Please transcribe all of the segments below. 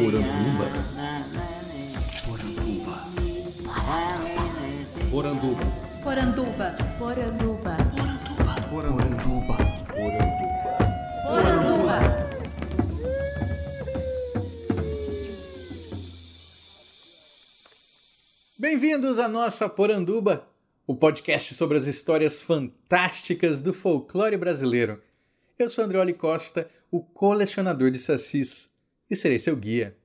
Poranduba. Poranduba. Poranduba. Poranduba. Poranduba. Poranduba. Poranduba. Bem-vindos à nossa Poranduba, o podcast sobre as histórias fantásticas do folclore brasileiro. Eu sou Andreoli Costa, o colecionador de sacis, e serei seu guia.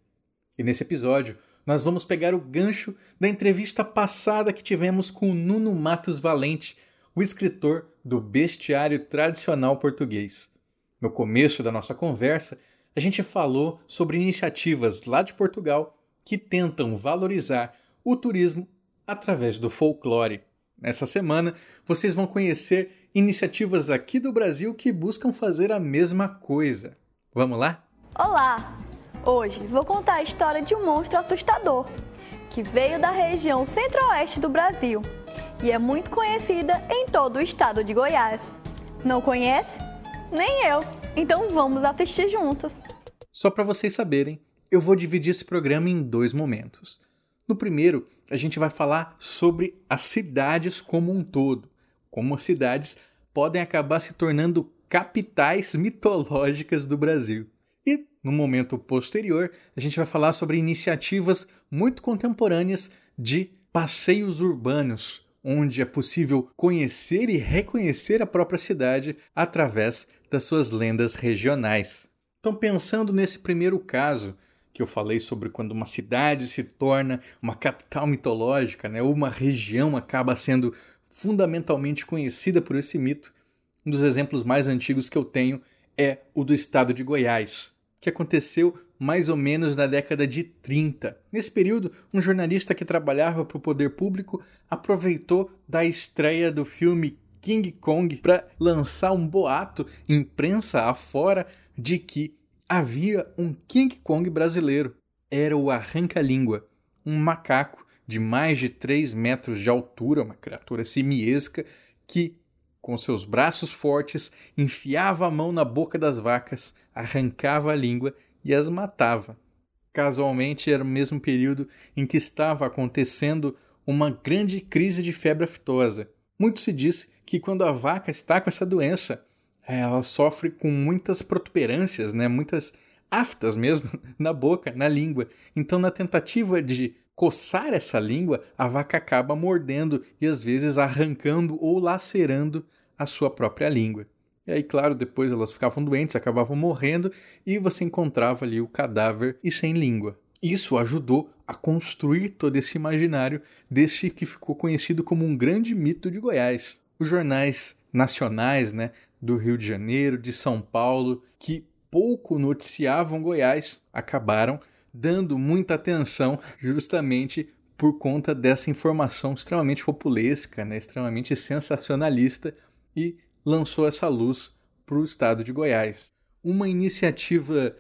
E nesse episódio, nós vamos pegar o gancho da entrevista passada que tivemos com o Nuno Matos Valente, o escritor do Bestiário Tradicional Português. No começo da nossa conversa, a gente falou sobre iniciativas lá de Portugal que tentam valorizar o turismo através do folclore. Nessa semana, vocês vão conhecer iniciativas aqui do Brasil que buscam fazer a mesma coisa. Vamos lá? Olá! Hoje vou contar a história de um monstro assustador que veio da região centro-oeste do Brasil e é muito conhecida em todo o estado de Goiás. Não conhece? Nem eu. Então vamos assistir juntos. Só para vocês saberem, eu vou dividir esse programa em dois momentos. No primeiro, a gente vai falar sobre as cidades como um todo, como as cidades podem acabar se tornando capitais mitológicas do Brasil. No momento posterior, a gente vai falar sobre iniciativas muito contemporâneas de passeios urbanos, onde é possível conhecer e reconhecer a própria cidade através das suas lendas regionais. Então, pensando nesse primeiro caso, que eu falei sobre quando uma cidade se torna uma capital mitológica, né, ou uma região acaba sendo fundamentalmente conhecida por esse mito, um dos exemplos mais antigos que eu tenho é o do estado de Goiás, que aconteceu mais ou menos na década de 30. Nesse período, um jornalista que trabalhava para o poder público aproveitou da estreia do filme King Kong para lançar um boato, imprensa afora, de que havia um King Kong brasileiro. Era o Arranca-Língua, um macaco de mais de 3 metros de altura, uma criatura simiesca, que, com seus braços fortes, enfiava a mão na boca das vacas, arrancava a língua e as matava. Casualmente era o mesmo período em que estava acontecendo uma grande crise de febre aftosa. Muito se diz que quando a vaca está com essa doença, ela sofre com muitas protuberâncias, né? muitas aftas mesmo na boca, na língua. Então, na tentativa de coçar essa língua, a vaca acaba mordendo e às vezes arrancando ou lacerando a sua própria língua. E aí, claro, depois elas ficavam doentes, acabavam morrendo e você encontrava ali o cadáver e sem língua. Isso ajudou a construir todo esse imaginário desse que ficou conhecido como um grande mito de Goiás. Os jornais nacionais, né, do Rio de Janeiro, de São Paulo, que pouco noticiavam Goiás, acabaram dando muita atenção justamente por conta dessa informação extremamente populesca, né, extremamente sensacionalista e lançou essa luz para o estado de Goiás. Uma iniciativa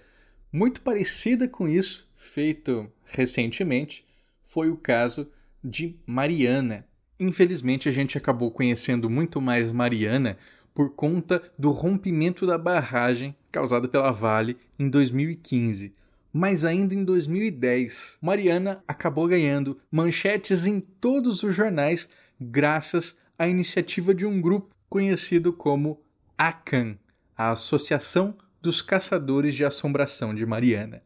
muito parecida com isso, feito recentemente, foi o caso de Mariana. Infelizmente, a gente acabou conhecendo muito mais Mariana por conta do rompimento da barragem causada pela Vale em 2015. Mas ainda em 2010, Mariana acabou ganhando manchetes em todos os jornais graças à iniciativa de um grupo conhecido como ACAN, a Associação dos Caçadores de Assombração de Mariana.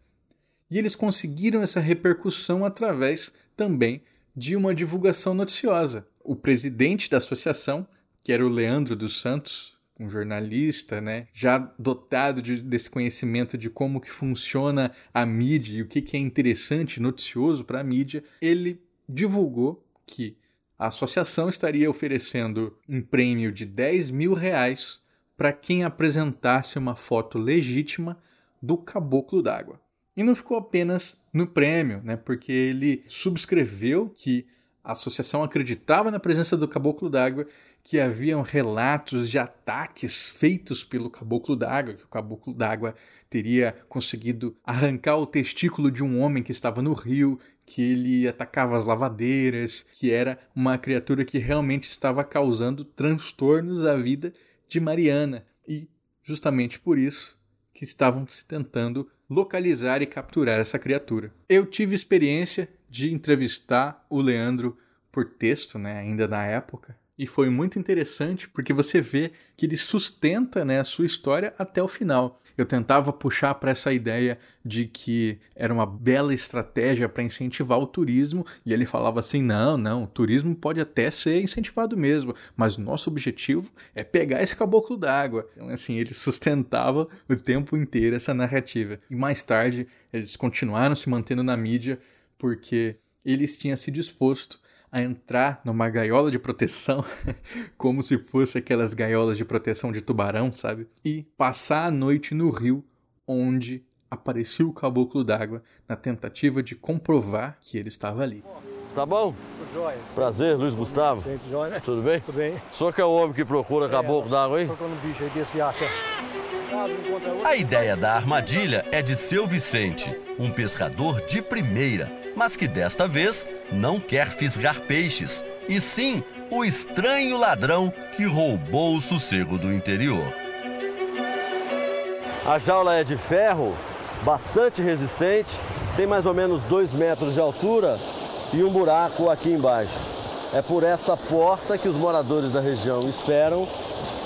E eles conseguiram essa repercussão através também de uma divulgação noticiosa. O presidente da associação que era o Leandro dos Santos, um jornalista, né, já dotado de, desse conhecimento de como que funciona a mídia e o que, que é interessante, noticioso para a mídia, ele divulgou que a associação estaria oferecendo um prêmio de 10 mil reais para quem apresentasse uma foto legítima do caboclo d'água. E não ficou apenas no prêmio, né, porque ele subscreveu que a associação acreditava na presença do caboclo d'água, que haviam relatos de ataques feitos pelo caboclo d'água, que o caboclo d'água teria conseguido arrancar o testículo de um homem que estava no rio, que ele atacava as lavadeiras, que era uma criatura que realmente estava causando transtornos à vida de Mariana. E justamente por isso que estavam se tentando localizar e capturar essa criatura. Eu tive experiência de entrevistar o Leandro por texto, né, ainda na época, e foi muito interessante porque você vê que ele sustenta né, a sua história até o final. Eu tentava puxar para essa ideia de que era uma bela estratégia para incentivar o turismo, e ele falava assim: não, não, o turismo pode até ser incentivado mesmo, mas nosso objetivo é pegar esse caboclo d'água. Então, assim, ele sustentava o tempo inteiro essa narrativa. E mais tarde, eles continuaram se mantendo na mídia porque eles tinham se disposto a entrar numa gaiola de proteção, como se fosse aquelas gaiolas de proteção de tubarão, sabe? E passar a noite no rio onde apareceu o caboclo d'água na tentativa de comprovar que ele estava ali. Tá bom? Joia. Prazer, Luiz Gustavo. Gente, joia, né? Tudo bem? Tudo bem. Senhor que é o homem que procura caboclo d'água aí? Procurando um bicho aí desse acha. A ideia da armadilha é de seu Vicente, um pescador de primeira, mas que desta vez não quer fisgar peixes, e sim o estranho ladrão que roubou o sossego do interior. A jaula é de ferro, bastante resistente, tem mais ou menos 2 metros de altura e um buraco aqui embaixo. É por essa porta que os moradores da região esperam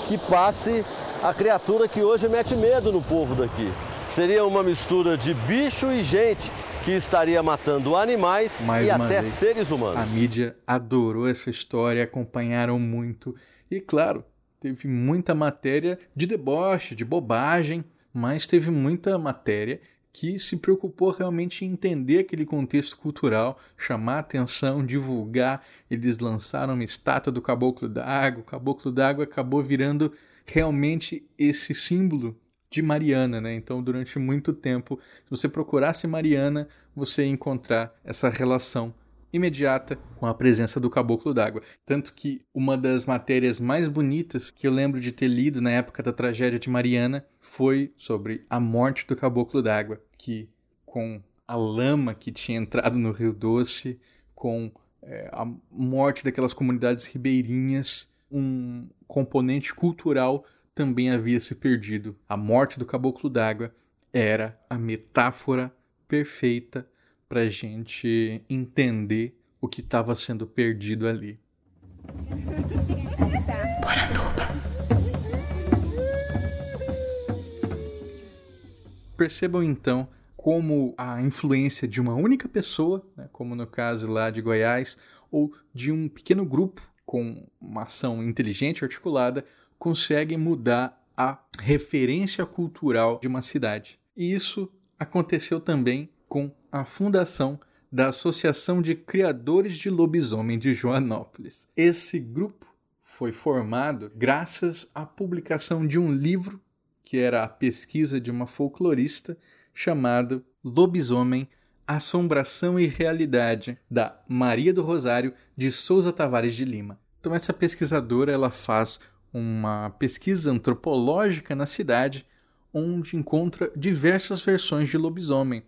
que passe a criatura que hoje mete medo no povo daqui. Seria uma mistura de bicho e gente que estaria matando animais Mais e até vez, seres humanos. A mídia adorou essa história, acompanharam muito. E claro, teve muita matéria de deboche, de bobagem, mas teve muita matéria que se preocupou realmente em entender aquele contexto cultural, chamar atenção, divulgar. Eles lançaram uma estátua do Caboclo d'Água. O Caboclo d'Água acabou virando realmente esse símbolo de Mariana, né? Então, durante muito tempo, se você procurasse Mariana, você ia encontrar essa relação imediata com a presença do caboclo d'água. Tanto que uma das matérias mais bonitas que eu lembro de ter lido na época da tragédia de Mariana foi sobre a morte do caboclo d'água, que com a lama que tinha entrado no Rio Doce, com é, a morte daquelas comunidades ribeirinhas, um componente cultural também havia se perdido. A morte do caboclo d'água era a metáfora perfeita para a gente entender o que estava sendo perdido ali. Percebam então como a influência de uma única pessoa, né, como no caso lá de Goiás, ou de um pequeno grupo com uma ação inteligente e articulada, consegue mudar a referência cultural de uma cidade. E isso aconteceu também com a fundação da Associação de Criadores de Lobisomem de Joanópolis. Esse grupo foi formado graças à publicação de um livro que era a pesquisa de uma folclorista chamado Lobisomem, Assombração e Realidade, da Maria do Rosário de Souza Tavares de Lima. Então essa pesquisadora ela faz uma pesquisa antropológica na cidade onde encontra diversas versões de lobisomem,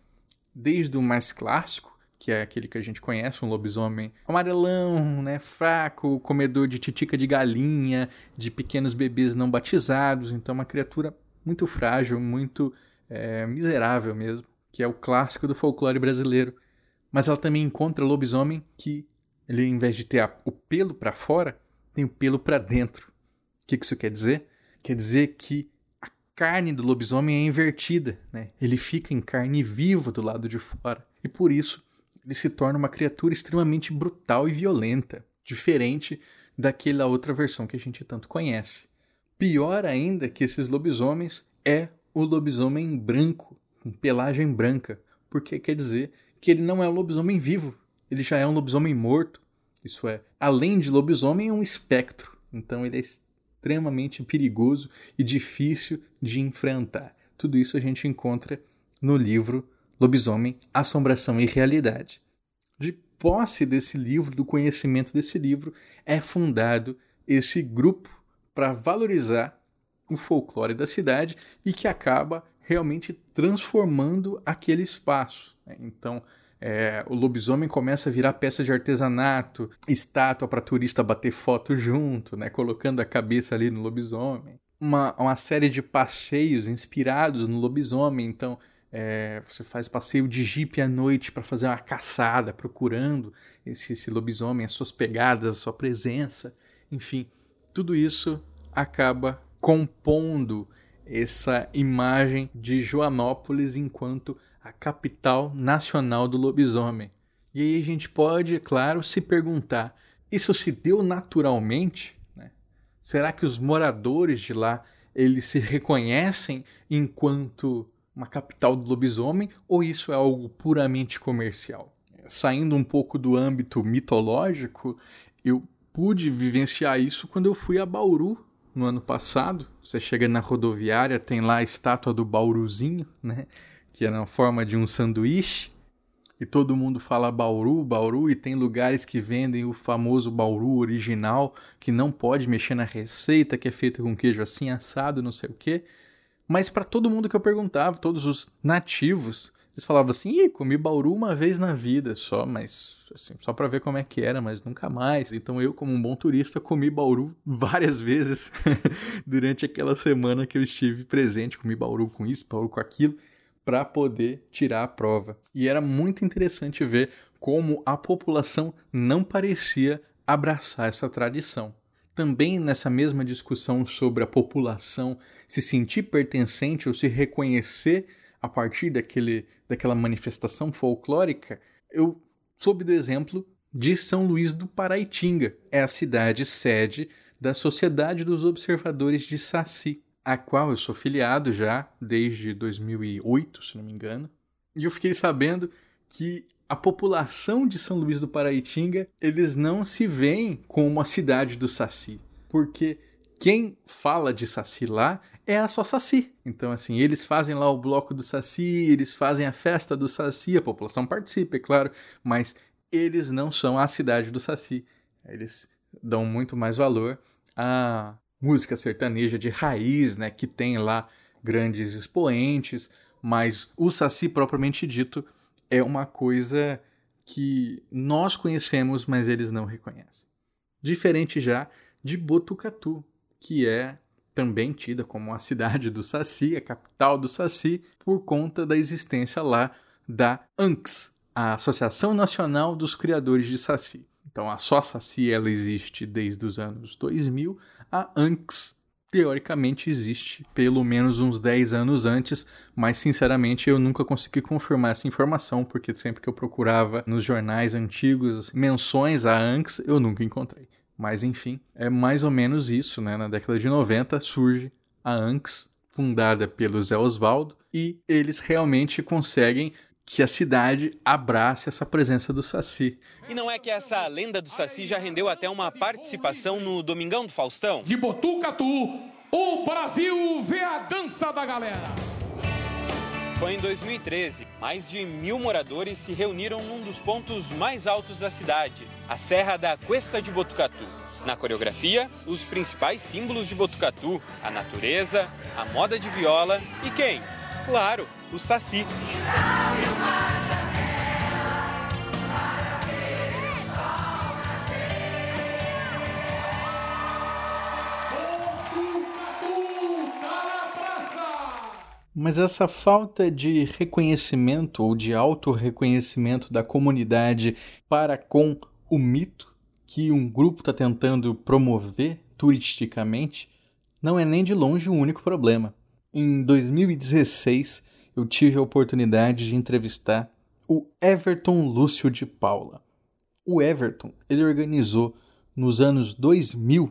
desde o mais clássico, que é aquele que a gente conhece, um lobisomem amarelão, né, fraco, comedor de titica de galinha, de pequenos bebês não batizados, então uma criatura muito frágil, muito é, miserável mesmo, que é o clássico do folclore brasileiro. Mas ela também encontra lobisomem que ele, em vez de ter o pelo para fora, tem o pelo para dentro. O que isso quer dizer? Quer dizer que a carne do lobisomem é invertida, né? Ele fica em carne viva do lado de fora. E por isso ele se torna uma criatura extremamente brutal e violenta, diferente daquela outra versão que a gente tanto conhece. Pior ainda que esses lobisomens é o lobisomem branco, com pelagem branca, porque quer dizer que ele não é um lobisomem vivo, ele já é um lobisomem morto. Isso é, além de lobisomem, é um espectro. Então ele é extremamente perigoso e difícil de enfrentar. Tudo isso a gente encontra no livro Lobisomem, Assombração e Realidade. De posse desse livro, do conhecimento desse livro, é fundado esse grupo para valorizar o folclore da cidade e que acaba realmente transformando aquele espaço. né? Então, é, o lobisomem começa a virar peça de artesanato, estátua para turista bater foto junto, né, colocando a cabeça ali no lobisomem. uma, uma série de passeios inspirados no lobisomem. Então, é, você faz passeio de jipe à noite para fazer uma caçada, procurando esse, esse lobisomem, as suas pegadas, a sua presença. Enfim, tudo isso acaba compondo essa imagem de Joanópolis enquanto a capital nacional do lobisomem. E aí a gente pode, claro, se perguntar: isso se deu naturalmente? Né? Será que os moradores de lá eles se reconhecem enquanto uma capital do lobisomem ou isso é algo puramente comercial? Saindo um pouco do âmbito mitológico, eu pude vivenciar isso quando eu fui a Bauru no ano passado. Você chega na rodoviária, tem lá a estátua do Bauruzinho, né? Que é na forma de um sanduíche. E todo mundo fala Bauru, Bauru, e tem lugares que vendem o famoso Bauru original, que não pode mexer na receita, que é feito com queijo assim assado, não sei o quê. Mas para todo mundo que eu perguntava, todos os nativos, eles falavam assim: Ih, comi bauru uma vez na vida só, mas assim, só para ver como é que era, mas nunca mais. Então eu, como um bom turista, comi bauru várias vezes durante aquela semana que eu estive presente. Comi bauru com isso, bauru com aquilo, para poder tirar a prova. E era muito interessante ver como a população não parecia abraçar essa tradição também nessa mesma discussão sobre a população se sentir pertencente ou se reconhecer a partir daquele, daquela manifestação folclórica, eu soube do exemplo de São Luís do Paraitinga. É a cidade sede da Sociedade dos Observadores de Saci, a qual eu sou filiado já desde 2008, se não me engano. E eu fiquei sabendo que a população de São Luís do Paraitinga, eles não se veem como a cidade do Saci, porque quem fala de Saci lá é a só Saci. Então, assim, eles fazem lá o bloco do Saci, eles fazem a festa do Saci, a população participa, é claro, mas eles não são a cidade do Saci. Eles dão muito mais valor à música sertaneja de raiz, né, que tem lá grandes expoentes, mas o Saci propriamente dito é uma coisa que nós conhecemos, mas eles não reconhecem. Diferente já de Botucatu, que é também tida como a cidade do Saci, a capital do Saci, por conta da existência lá da ANCS, a Associação Nacional dos Criadores de Saci. Então a só Saci ela existe desde os anos 2000, a ANCS teoricamente existe pelo menos uns 10 anos antes, mas sinceramente eu nunca consegui confirmar essa informação, porque sempre que eu procurava nos jornais antigos menções a ANCS, eu nunca encontrei. Mas enfim, é mais ou menos isso, né? Na década de 90 surge a ANCS, fundada pelo Zé Osvaldo, e eles realmente conseguem que a cidade abrace essa presença do Saci. E não é que essa lenda do Saci já rendeu até uma participação no Domingão do Faustão? De Botucatu, o Brasil vê a dança da galera. Foi em 2013. Mais de mil moradores se reuniram num dos pontos mais altos da cidade, a Serra da Cuesta de Botucatu. Na coreografia, os principais símbolos de Botucatu, a natureza, a moda de viola e quem? Claro, o Saci. Mas essa falta de reconhecimento ou de auto-reconhecimento da comunidade para com o mito que um grupo está tentando promover turisticamente não é nem de longe o único problema. Em 2016, eu tive a oportunidade de entrevistar o Everton Lúcio de Paula. O Everton, ele organizou nos anos 2000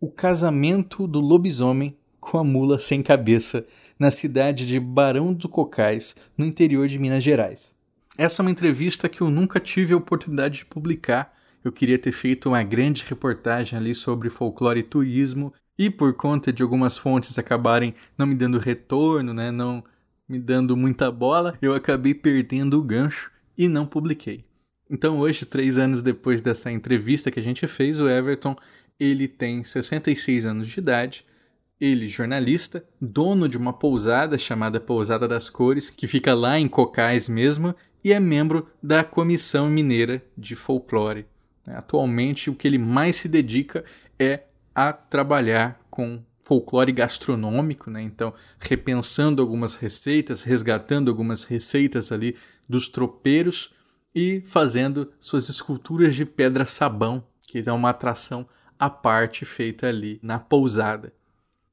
o casamento do lobisomem com a mula sem cabeça na cidade de Barão do Cocais, no interior de Minas Gerais. Essa é uma entrevista que eu nunca tive a oportunidade de publicar. Eu queria ter feito uma grande reportagem ali sobre folclore e turismo, e por conta de algumas fontes acabarem não me dando retorno, né, não me dando muita bola, eu acabei perdendo o gancho e não publiquei. Então hoje, três anos depois dessa entrevista que a gente fez, o Everton ele tem 66 anos de idade, ele, jornalista, dono de uma pousada chamada Pousada das Cores, que fica lá em Cocais mesmo, e é membro da Comissão Mineira de Folclore. Atualmente, o que ele mais se dedica é a trabalhar com folclore gastronômico, né? Então, repensando algumas receitas, resgatando algumas receitas ali dos tropeiros e fazendo suas esculturas de pedra sabão, que dá uma atração à parte feita ali na pousada.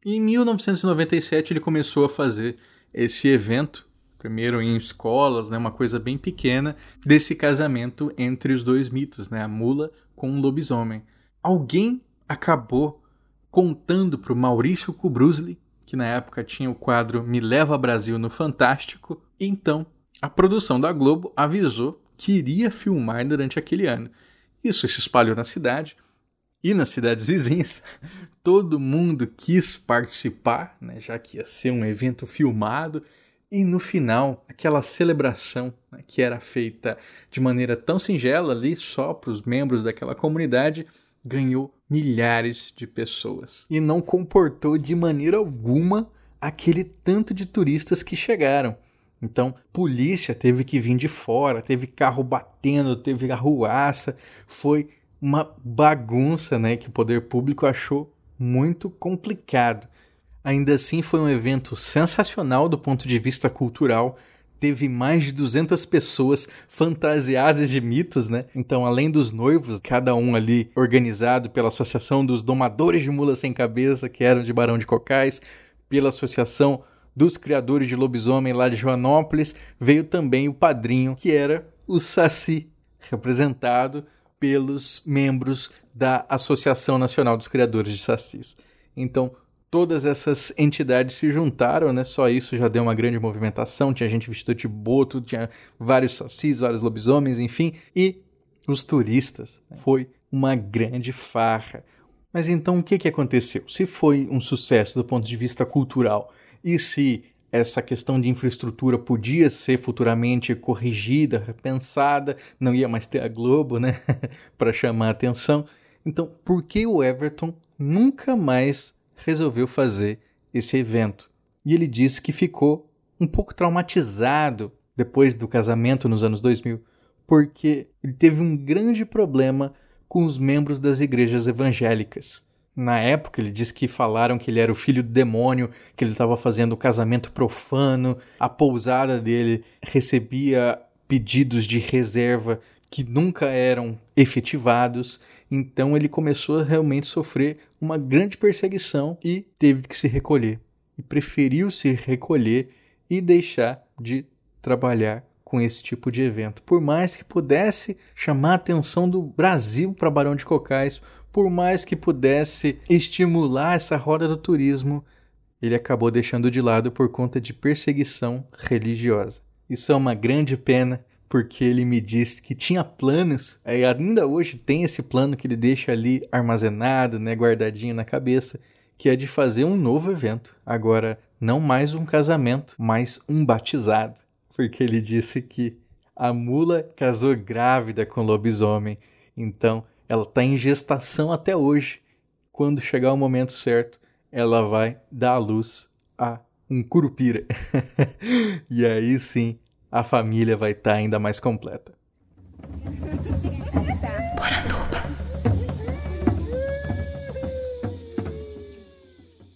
E em 1997 ele começou a fazer esse evento, primeiro em escolas, né, uma coisa bem pequena, desse casamento entre os dois mitos, né, a mula com o lobisomem. Alguém acabou contando para o Maurício Kubrusli, que na época tinha o quadro Me Leva Brasil no Fantástico, então a produção da Globo avisou que iria filmar durante aquele ano. Isso se espalhou na cidade e nas cidades vizinhas. Todo mundo quis participar, né, já que ia ser um evento filmado. E no final, aquela celebração né, que era feita de maneira tão singela ali, só para os membros daquela comunidade, ganhou milhares de pessoas e não comportou de maneira alguma aquele tanto de turistas que chegaram. Então, polícia teve que vir de fora, teve carro batendo, teve arruaça, foi uma bagunça, né, que o poder público achou muito complicado. Ainda assim, foi um evento sensacional do ponto de vista cultural, teve mais de 200 pessoas fantasiadas de mitos, né? Então, além dos noivos, cada um ali organizado pela Associação dos Domadores de Mulas Sem Cabeça, que eram de Barão de Cocais, pela Associação dos Criadores de Lobisomem lá de Joanópolis, veio também o padrinho, que era o Saci, representado pelos membros da Associação Nacional dos Criadores de Sacis. Então, todas essas entidades se juntaram, né? Só isso já deu uma grande movimentação. Tinha gente vestida de boto, tinha vários sacis, vários lobisomens, enfim. E os turistas. Né? Foi uma grande farra. Mas então o que, que aconteceu? Se foi um sucesso do ponto de vista cultural e se essa questão de infraestrutura podia ser futuramente corrigida, repensada, não ia mais ter a Globo, né, para chamar a atenção. Então, por que o Everton nunca mais resolveu fazer esse evento. E ele disse que ficou um pouco traumatizado depois do casamento nos anos 2000, porque ele teve um grande problema com os membros das igrejas evangélicas. Na época, ele disse que falaram que ele era o filho do demônio, que ele estava fazendo o casamento profano, a pousada dele recebia pedidos de reserva que nunca eram efetivados. Então ele começou a realmente sofrer uma grande perseguição e teve que se recolher. E preferiu se recolher e deixar de trabalhar com esse tipo de evento. Por mais que pudesse chamar a atenção do Brasil para Barão de Cocais, por mais que pudesse estimular essa roda do turismo, ele acabou deixando de lado por conta de perseguição religiosa. Isso é uma grande pena porque ele me disse que tinha planos, é, ainda hoje tem esse plano que ele deixa ali armazenado, né, guardadinho na cabeça, que é de fazer um novo evento. Agora, não mais um casamento, mas um batizado. Porque ele disse que a mula casou grávida com o lobisomem, então ela está em gestação até hoje. Quando chegar o momento certo, ela vai dar à luz a um curupira. e aí sim a família vai estar tá ainda mais completa.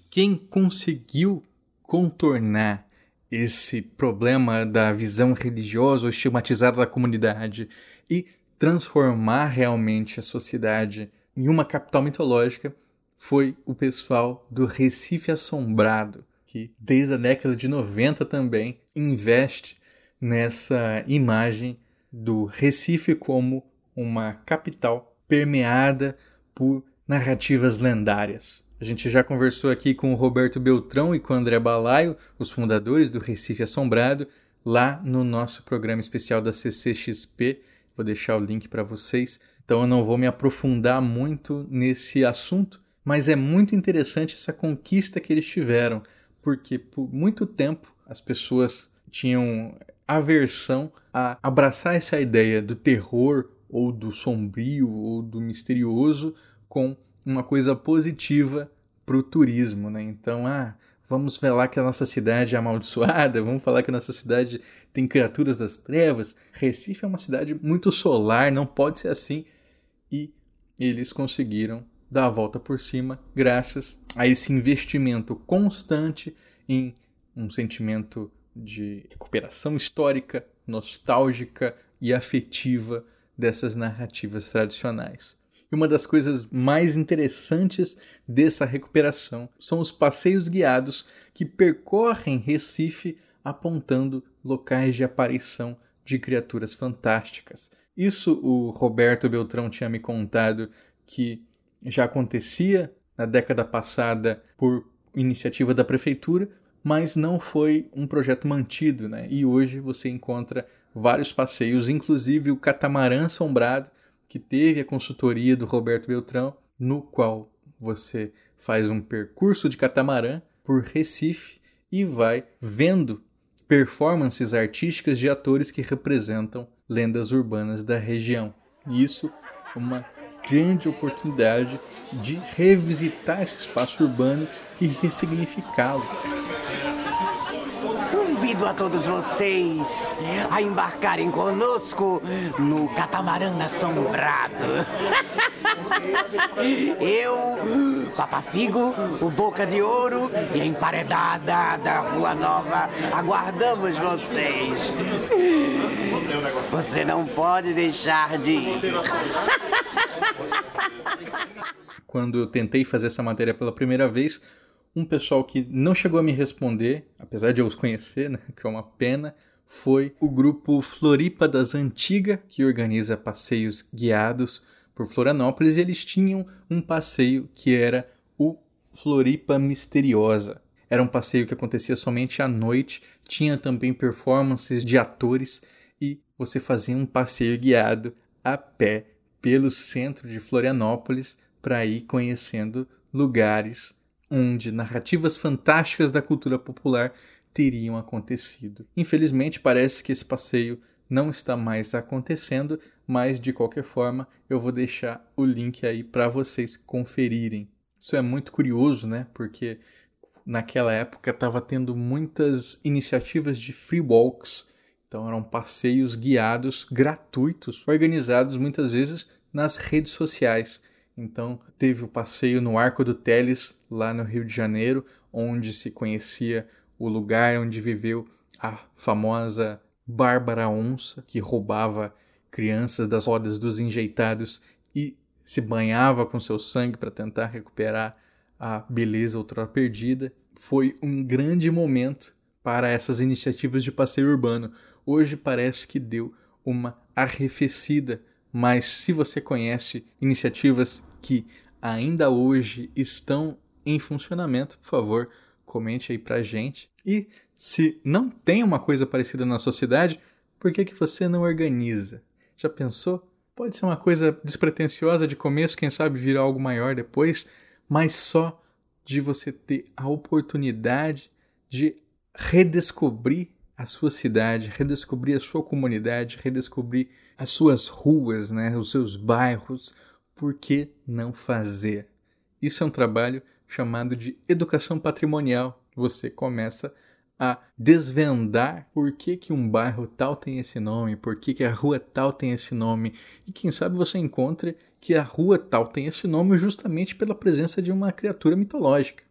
Quem conseguiu contornar esse problema da visão religiosa ou estigmatizada da comunidade e transformar realmente a sociedade em uma capital mitológica foi o pessoal do Recife Assombrado, que desde a década de 90 também investe nessa imagem do Recife como uma capital permeada por narrativas lendárias. A gente já conversou aqui com o Roberto Beltrão e com o André Balaio, os fundadores do Recife Assombrado, lá no nosso programa especial da CCXP. Vou deixar o link para vocês. Então eu não vou me aprofundar muito nesse assunto, mas é muito interessante essa conquista que eles tiveram, porque por muito tempo as pessoas tinham aversão a abraçar essa ideia do terror ou do sombrio ou do misterioso com uma coisa positiva para o turismo, né? Então, ah, vamos falar que a nossa cidade é amaldiçoada, vamos falar que a nossa cidade tem criaturas das trevas. Recife é uma cidade muito solar, não pode ser assim. E eles conseguiram dar a volta por cima graças a esse investimento constante em um sentimento de recuperação histórica, nostálgica e afetiva dessas narrativas tradicionais. E uma das coisas mais interessantes dessa recuperação são os passeios guiados que percorrem Recife apontando locais de aparição de criaturas fantásticas. Isso o Roberto Beltrão tinha me contado que já acontecia na década passada por iniciativa da prefeitura, mas não foi um projeto mantido, né? E hoje você encontra vários passeios, inclusive o catamarã assombrado, que teve a consultoria do Roberto Beltrão, no qual você faz um percurso de catamarã por Recife e vai vendo performances artísticas de atores que representam lendas urbanas da região. Isso é uma grande oportunidade de revisitar esse espaço urbano e ressignificá-lo. Convido a todos vocês a embarcarem conosco no catamarã assombrado. Eu, Papa Figo, o Boca de Ouro e a emparedada da Rua Nova aguardamos vocês. Você não pode deixar de ir. Quando eu tentei fazer essa matéria pela primeira vez, um pessoal que não chegou a me responder, apesar de eu os conhecer, né, que é uma pena, foi o grupo Floripa das Antigas, que organiza passeios guiados por Florianópolis, e eles tinham um passeio que era o Floripa Misteriosa. Era um passeio que acontecia somente à noite, tinha também performances de atores e você fazia um passeio guiado a pé pelo centro de Florianópolis para ir conhecendo lugares onde narrativas fantásticas da cultura popular teriam acontecido. Infelizmente, parece que esse passeio não está mais acontecendo, mas de qualquer forma eu vou deixar o link aí para vocês conferirem. Isso é muito curioso, né? Porque naquela época estava tendo muitas iniciativas de free walks, então eram passeios guiados gratuitos, organizados muitas vezes nas redes sociais. Então, teve o passeio no Arco do Teles, lá no Rio de Janeiro, onde se conhecia o lugar onde viveu a famosa Bárbara Onça, que roubava crianças das rodas dos enjeitados e se banhava com seu sangue para tentar recuperar a beleza outrora perdida. Foi um grande momento para essas iniciativas de passeio urbano. Hoje parece que deu uma arrefecida mas se você conhece iniciativas que ainda hoje estão em funcionamento, por favor, comente aí pra gente. E se não tem uma coisa parecida na sociedade, por que, que você não organiza? Já pensou? Pode ser uma coisa despretensiosa de começo, quem sabe virar algo maior depois, mas só de você ter a oportunidade de redescobrir a sua cidade, redescobrir a sua comunidade, redescobrir as suas ruas, né, os seus bairros. Por que não fazer? Isso é um trabalho chamado de educação patrimonial. Você começa a desvendar por que, que um bairro tal tem esse nome, por que, que a rua tal tem esse nome, e quem sabe você encontre que a rua tal tem esse nome justamente pela presença de uma criatura mitológica.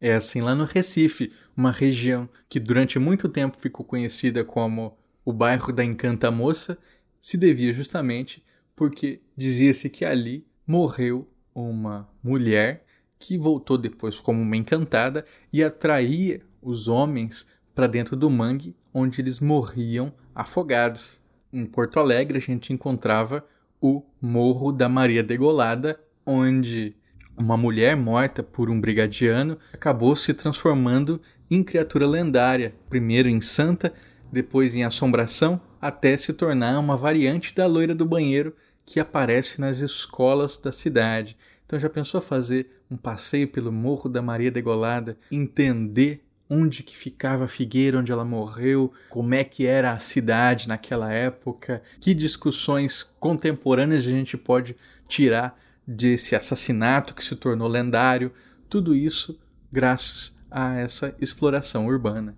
É assim lá no Recife, uma região que durante muito tempo ficou conhecida como o bairro da Encanta Moça, se devia justamente porque dizia-se que ali morreu uma mulher que voltou depois como uma encantada e atraía os homens para dentro do mangue onde eles morriam afogados. Em Porto Alegre a gente encontrava o Morro da Maria Degolada, onde uma mulher morta por um brigadiano acabou se transformando em criatura lendária, primeiro em santa, depois em assombração, até se tornar uma variante da loira do banheiro que aparece nas escolas da cidade. Então já pensou fazer um passeio pelo Morro da Maria Degolada, entender onde que ficava a Figueira, onde ela morreu, como é que era a cidade naquela época, que discussões contemporâneas a gente pode tirar desse assassinato que se tornou lendário, tudo isso graças a essa exploração urbana.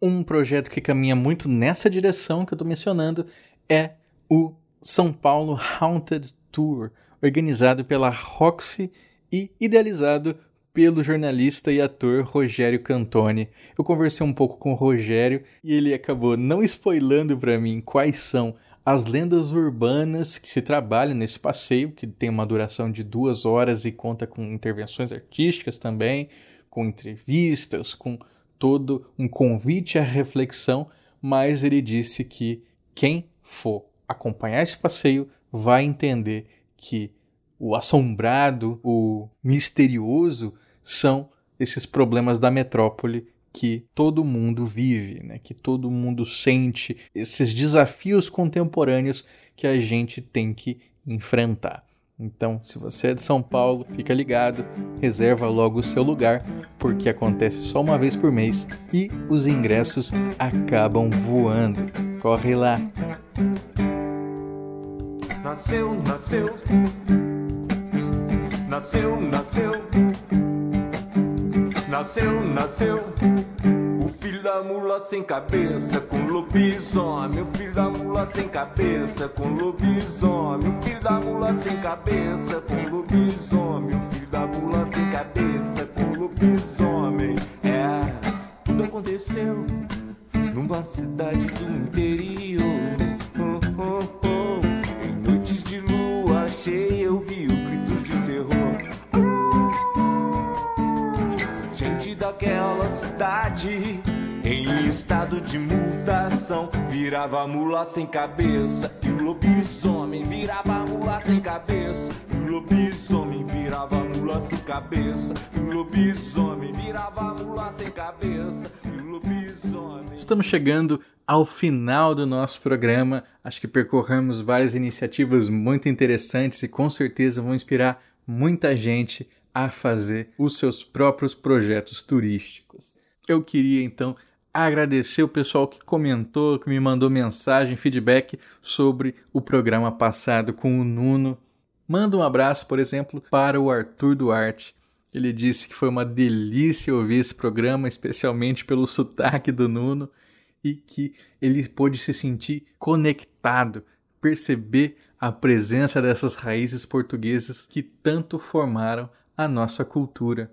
Um projeto que caminha muito nessa direção que eu estou mencionando é o São Paulo Haunted Tour, organizado pela Roxy e idealizado pelo jornalista e ator Rogério Cantoni. Eu conversei um pouco com o Rogério e ele acabou não spoilando para mim quais são as lendas urbanas que se trabalham nesse passeio, que tem uma duração de duas horas e conta com intervenções artísticas também, com entrevistas, com todo um convite à reflexão, mas ele disse que quem for acompanhar esse passeio vai entender que o assombrado, o misterioso são esses problemas da metrópole que todo mundo vive, né? que todo mundo sente, esses desafios contemporâneos que a gente tem que enfrentar. Então, se você é de São Paulo, fica ligado, reserva logo o seu lugar, porque acontece só uma vez por mês e os ingressos acabam voando. Corre lá! Nasceu, nasceu, nasceu, nasceu. O filho da mula sem cabeça com lobisomem. O filho da mula sem cabeça com lobisomem. O filho da mula sem cabeça com lobisomem. O filho da mula sem cabeça com lobisomem. É, tudo aconteceu numa cidade do interior. Oh, oh, oh. Em noites de lua cheia eu vi o Gente daquela cidade. Em estado de mutação virava mula sem cabeça e o lobisomem virava mula sem cabeça. E o lobisomem virava mula sem cabeça. E o lobisomem virava mula sem cabeça. E o lobisomem Estamos chegando ao final do nosso programa. Acho que percorremos várias iniciativas muito interessantes e com certeza vão inspirar muita gente a fazer os seus próprios projetos turísticos. Eu queria então agradecer o pessoal que comentou, que me mandou mensagem, feedback sobre o programa passado com o Nuno. Manda um abraço, por exemplo, para o Arthur Duarte. Ele disse que foi uma delícia ouvir esse programa, especialmente pelo sotaque do Nuno, e que ele pôde se sentir conectado, perceber a presença dessas raízes portuguesas que tanto formaram a nossa cultura.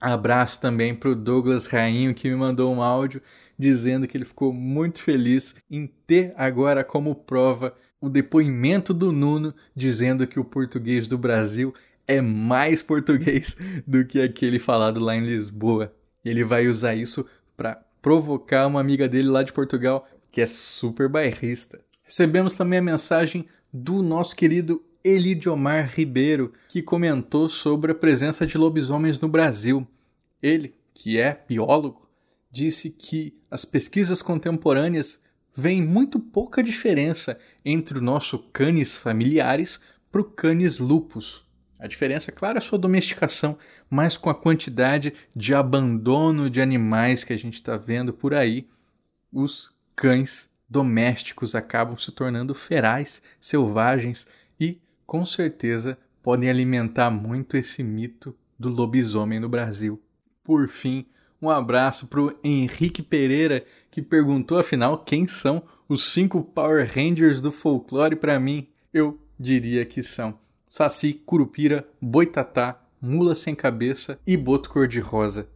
Abraço também para o Douglas Rainho, que me mandou um áudio dizendo que ele ficou muito feliz em ter agora como prova o depoimento do Nuno dizendo que o português do Brasil é mais português do que aquele falado lá em Lisboa. Ele vai usar isso para provocar uma amiga dele lá de Portugal que é super bairrista. Recebemos também a mensagem do nosso querido Elidiomar Ribeiro, que comentou sobre a presença de lobisomens no Brasil. Ele, que é biólogo, disse que as pesquisas contemporâneas veem muito pouca diferença entre o nosso canis familiares para o canis lupus. A diferença, claro, é a sua domesticação, mas com a quantidade de abandono de animais que a gente está vendo por aí, os cães domésticos acabam se tornando ferais, selvagens e com certeza podem alimentar muito esse mito do lobisomem no Brasil. Por fim, um abraço para o Henrique Pereira, que perguntou afinal quem são os cinco Power Rangers do folclore para mim. Eu diria que são Saci, Curupira, Boitatá, Mula Sem Cabeça e Boto Cor-de-Rosa.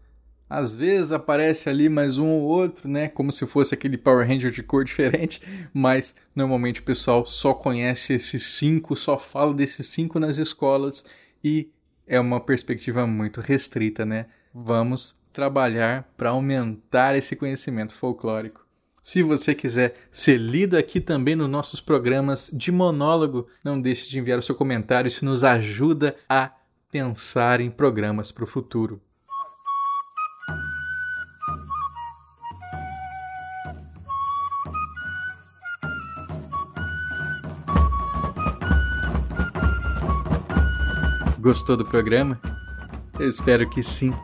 Às vezes aparece ali mais um ou outro, né? Como se fosse aquele Power Ranger de cor diferente, mas normalmente o pessoal só conhece esses cinco, só fala desses cinco nas escolas e é uma perspectiva muito restrita, né? Vamos trabalhar para aumentar esse conhecimento folclórico. Se você quiser ser lido aqui também nos nossos programas de monólogo, não deixe de enviar o seu comentário, isso nos ajuda a pensar em programas para o futuro. Gostou do programa? Eu espero que sim.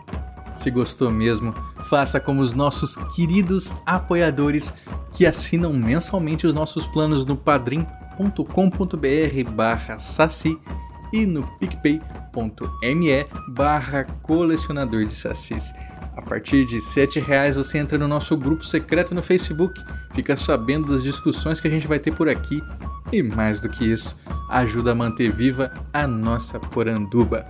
Se gostou mesmo, faça como os nossos queridos apoiadores que assinam mensalmente os nossos planos no padrim.com.br barra saci e no picpay.me barra colecionador de sacis. A partir de R$ reais você entra no nosso grupo secreto no Facebook, fica sabendo das discussões que a gente vai ter por aqui e mais do que isso, ajuda a manter viva a nossa poranduba.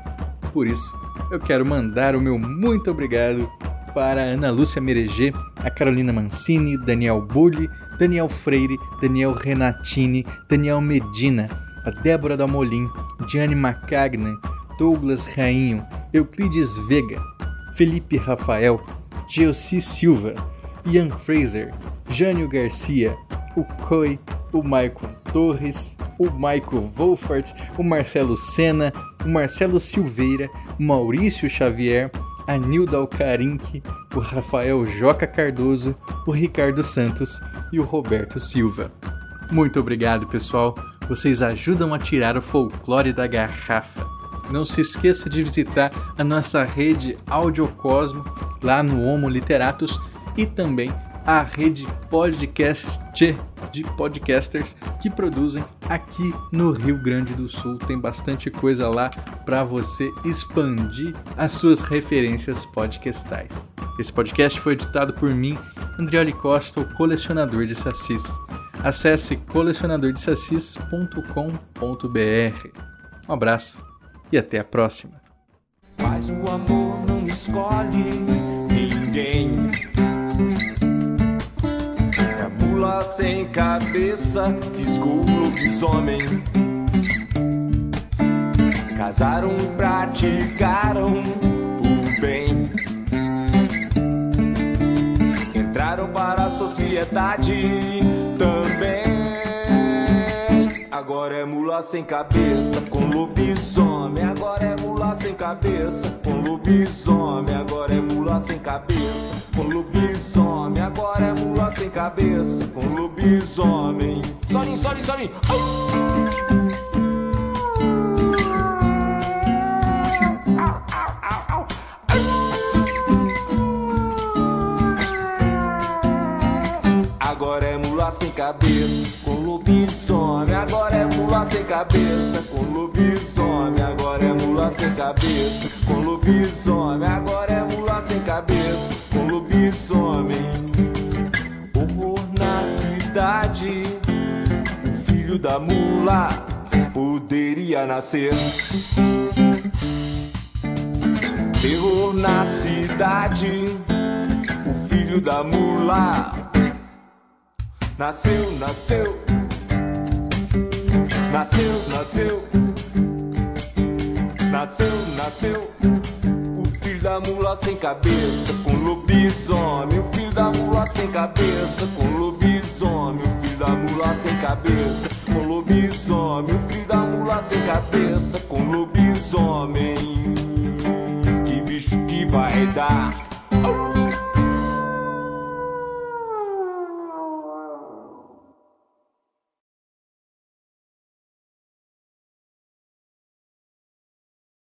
Por isso, eu quero mandar o meu muito obrigado para Ana Lúcia Mereger, a Carolina Mancini, Daniel Bulli, Daniel Freire, Daniel Renatini, Daniel Medina, a Débora Dalmolin, Gianni Macagnan, Douglas Rainho, Euclides Vega, Felipe Rafael, Geossi Silva, Ian Fraser, Jânio Garcia, o Coi, o Maicon Torres, o Michael Wolfart, o Marcelo Sena, o Marcelo Silveira, o Maurício Xavier, a Nilda Alcarinque, o Rafael Joca Cardoso, o Ricardo Santos e o Roberto Silva. Muito obrigado, pessoal. Vocês ajudam a tirar o folclore da garrafa. Não se esqueça de visitar a nossa rede Audiocosmo lá no Homo Literatus e também a rede podcast de podcasters que produzem aqui no Rio Grande do Sul. Tem bastante coisa lá para você expandir as suas referências podcastais. Esse podcast foi editado por mim, Andrioli Costa, o colecionador de sacis. Acesse colecionadordesacis.com.br. Um abraço e até a próxima. Mas o amor não escolhe ninguém. É mula sem cabeça fisgou o lobisomem. Casaram, praticaram o bem. Entraram para a sociedade também. Agora é mula sem cabeça com lobisomem. Agora é mula sem cabeça com lobisomem. Agora é mula sem cabeça com lobisomem. Agora é mula sem cabeça com lobisomem. Solinho, solinho, solinho. Agora é mula sem cabeça lobisomem. Agora é mula sem cabeça com lobisomem. Agora é mula sem cabeça com lobisomem. Agora é mula sem cabeça com lobisomem. Horror na cidade. O filho da mula poderia nascer. Terror na cidade. O filho da mula Nasceu, nasceu. Nasceu, nasceu. Nasceu, nasceu. O filho da mula sem cabeça com lobisomem. O filho da mula sem cabeça com lobisomem. O filho da mula sem cabeça com lobisomem. O filho da mula sem cabeça com lobisomem. Que bicho que vai dar?